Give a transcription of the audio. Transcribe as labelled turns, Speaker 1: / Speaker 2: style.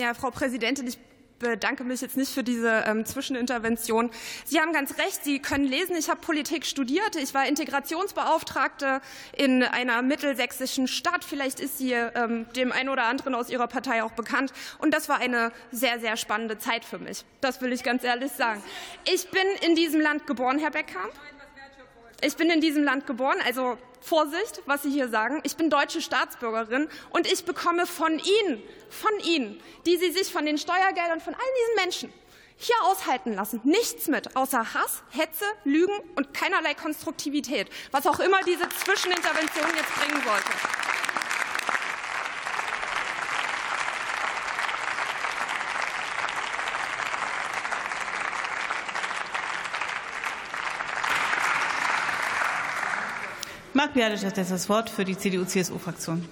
Speaker 1: Ja, Frau Präsidentin, ich bedanke mich jetzt nicht für diese ähm, Zwischenintervention. Sie haben ganz recht, Sie können lesen. Ich habe Politik studiert. Ich war Integrationsbeauftragte in einer mittelsächsischen Stadt. Vielleicht ist sie ähm, dem einen oder anderen aus Ihrer Partei auch bekannt. Und das war eine sehr, sehr spannende Zeit für mich. Das will ich ganz ehrlich sagen. Ich bin in diesem Land geboren, Herr Becker. Ich bin in diesem Land geboren, also Vorsicht, was Sie hier sagen. Ich bin deutsche Staatsbürgerin und ich bekomme von Ihnen, von Ihnen, die Sie sich von den Steuergeldern von all diesen Menschen hier aushalten lassen, nichts mit, außer Hass, Hetze, Lügen und keinerlei Konstruktivität, was auch immer diese Zwischenintervention jetzt bringen sollte.
Speaker 2: Marc Bialic hat jetzt das Wort für die CDU-CSU-Fraktion.